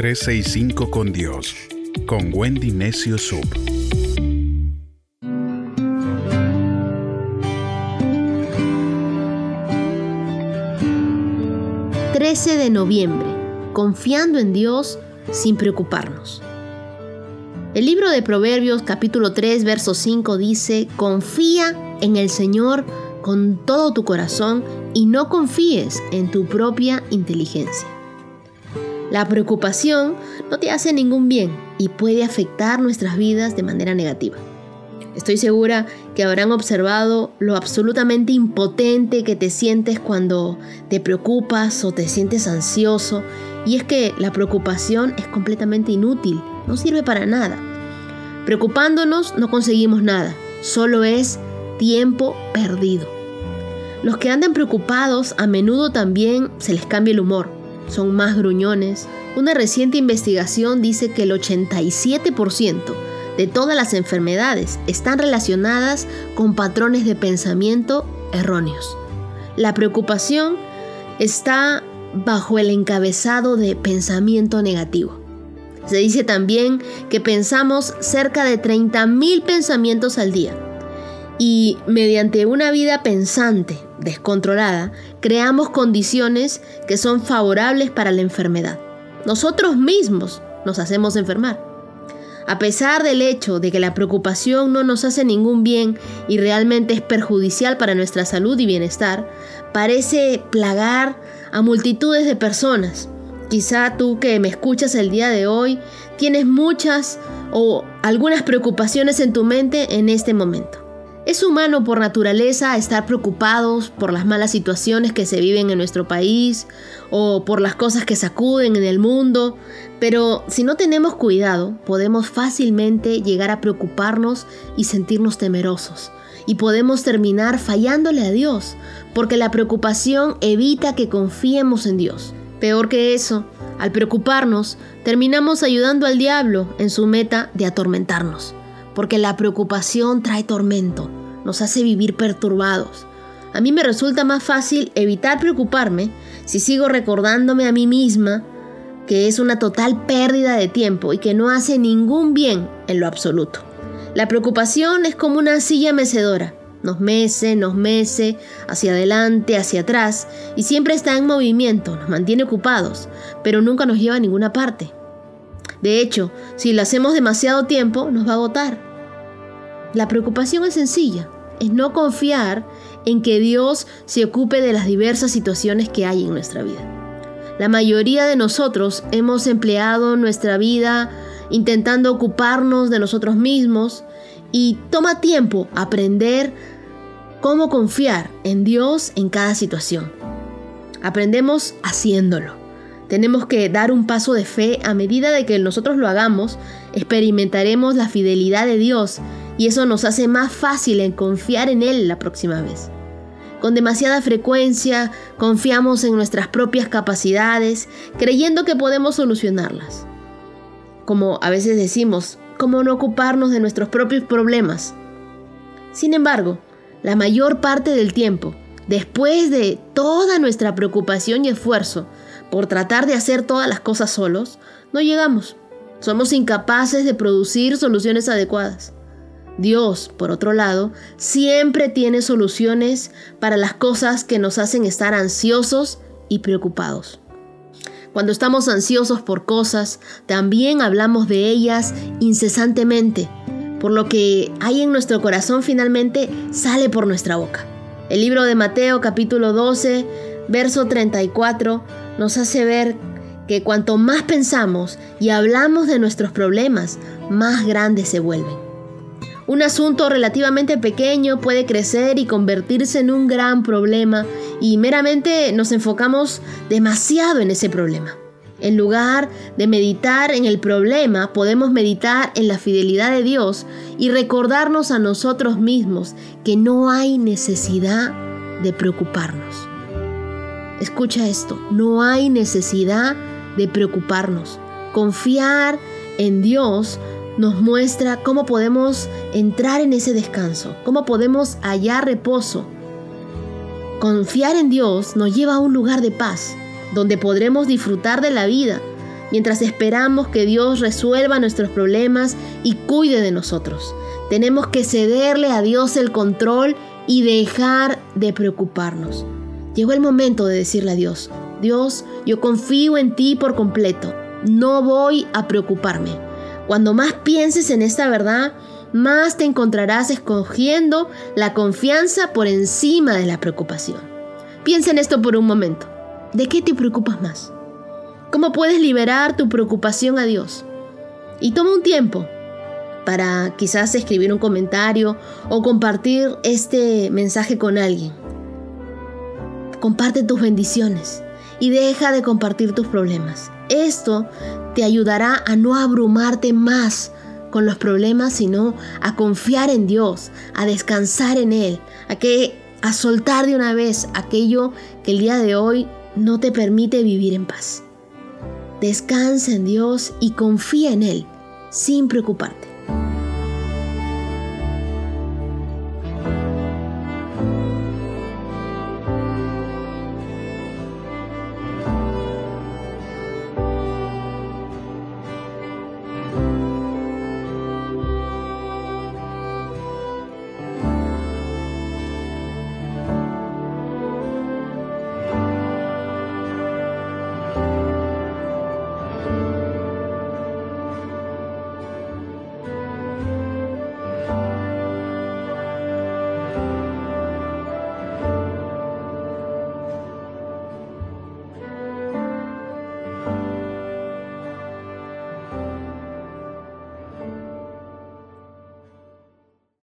365 con Dios, con Wendy Necio Sub. ...13 de noviembre... ...confiando en Dios sin preocuparnos. El libro de Proverbios capítulo 3 verso 5 dice, confía en el Señor con todo tu corazón y no confíes en tu propia inteligencia. La preocupación no te hace ningún bien y puede afectar nuestras vidas de manera negativa. Estoy segura que habrán observado lo absolutamente impotente que te sientes cuando te preocupas o te sientes ansioso. Y es que la preocupación es completamente inútil, no sirve para nada. Preocupándonos no conseguimos nada, solo es tiempo perdido. Los que andan preocupados a menudo también se les cambia el humor, son más gruñones. Una reciente investigación dice que el 87% de todas las enfermedades están relacionadas con patrones de pensamiento erróneos. La preocupación está bajo el encabezado de pensamiento negativo. Se dice también que pensamos cerca de 30.000 pensamientos al día y mediante una vida pensante, descontrolada, creamos condiciones que son favorables para la enfermedad. Nosotros mismos nos hacemos enfermar. A pesar del hecho de que la preocupación no nos hace ningún bien y realmente es perjudicial para nuestra salud y bienestar, parece plagar a multitudes de personas. Quizá tú que me escuchas el día de hoy tienes muchas o algunas preocupaciones en tu mente en este momento. Es humano por naturaleza estar preocupados por las malas situaciones que se viven en nuestro país o por las cosas que sacuden en el mundo, pero si no tenemos cuidado podemos fácilmente llegar a preocuparnos y sentirnos temerosos y podemos terminar fallándole a Dios, porque la preocupación evita que confiemos en Dios. Peor que eso, al preocuparnos, terminamos ayudando al diablo en su meta de atormentarnos porque la preocupación trae tormento, nos hace vivir perturbados. A mí me resulta más fácil evitar preocuparme si sigo recordándome a mí misma que es una total pérdida de tiempo y que no hace ningún bien en lo absoluto. La preocupación es como una silla mecedora. Nos mece, nos mece, hacia adelante, hacia atrás, y siempre está en movimiento, nos mantiene ocupados, pero nunca nos lleva a ninguna parte. De hecho, si lo hacemos demasiado tiempo, nos va a agotar. La preocupación es sencilla, es no confiar en que Dios se ocupe de las diversas situaciones que hay en nuestra vida. La mayoría de nosotros hemos empleado nuestra vida intentando ocuparnos de nosotros mismos y toma tiempo aprender cómo confiar en Dios en cada situación. Aprendemos haciéndolo. Tenemos que dar un paso de fe a medida de que nosotros lo hagamos, experimentaremos la fidelidad de Dios y eso nos hace más fácil en confiar en Él la próxima vez. Con demasiada frecuencia confiamos en nuestras propias capacidades, creyendo que podemos solucionarlas. Como a veces decimos, ¿cómo no ocuparnos de nuestros propios problemas? Sin embargo, la mayor parte del tiempo, después de toda nuestra preocupación y esfuerzo, por tratar de hacer todas las cosas solos, no llegamos. Somos incapaces de producir soluciones adecuadas. Dios, por otro lado, siempre tiene soluciones para las cosas que nos hacen estar ansiosos y preocupados. Cuando estamos ansiosos por cosas, también hablamos de ellas incesantemente, por lo que hay en nuestro corazón finalmente sale por nuestra boca. El libro de Mateo capítulo 12, verso 34 nos hace ver que cuanto más pensamos y hablamos de nuestros problemas, más grandes se vuelven. Un asunto relativamente pequeño puede crecer y convertirse en un gran problema y meramente nos enfocamos demasiado en ese problema. En lugar de meditar en el problema, podemos meditar en la fidelidad de Dios y recordarnos a nosotros mismos que no hay necesidad de preocuparnos. Escucha esto, no hay necesidad de preocuparnos. Confiar en Dios nos muestra cómo podemos entrar en ese descanso, cómo podemos hallar reposo. Confiar en Dios nos lleva a un lugar de paz, donde podremos disfrutar de la vida, mientras esperamos que Dios resuelva nuestros problemas y cuide de nosotros. Tenemos que cederle a Dios el control y dejar de preocuparnos. Llegó el momento de decirle a Dios, Dios, yo confío en ti por completo, no voy a preocuparme. Cuando más pienses en esta verdad, más te encontrarás escogiendo la confianza por encima de la preocupación. Piensa en esto por un momento. ¿De qué te preocupas más? ¿Cómo puedes liberar tu preocupación a Dios? Y toma un tiempo para quizás escribir un comentario o compartir este mensaje con alguien. Comparte tus bendiciones y deja de compartir tus problemas. Esto te ayudará a no abrumarte más con los problemas, sino a confiar en Dios, a descansar en Él, a que a soltar de una vez aquello que el día de hoy no te permite vivir en paz. Descansa en Dios y confía en Él sin preocuparte.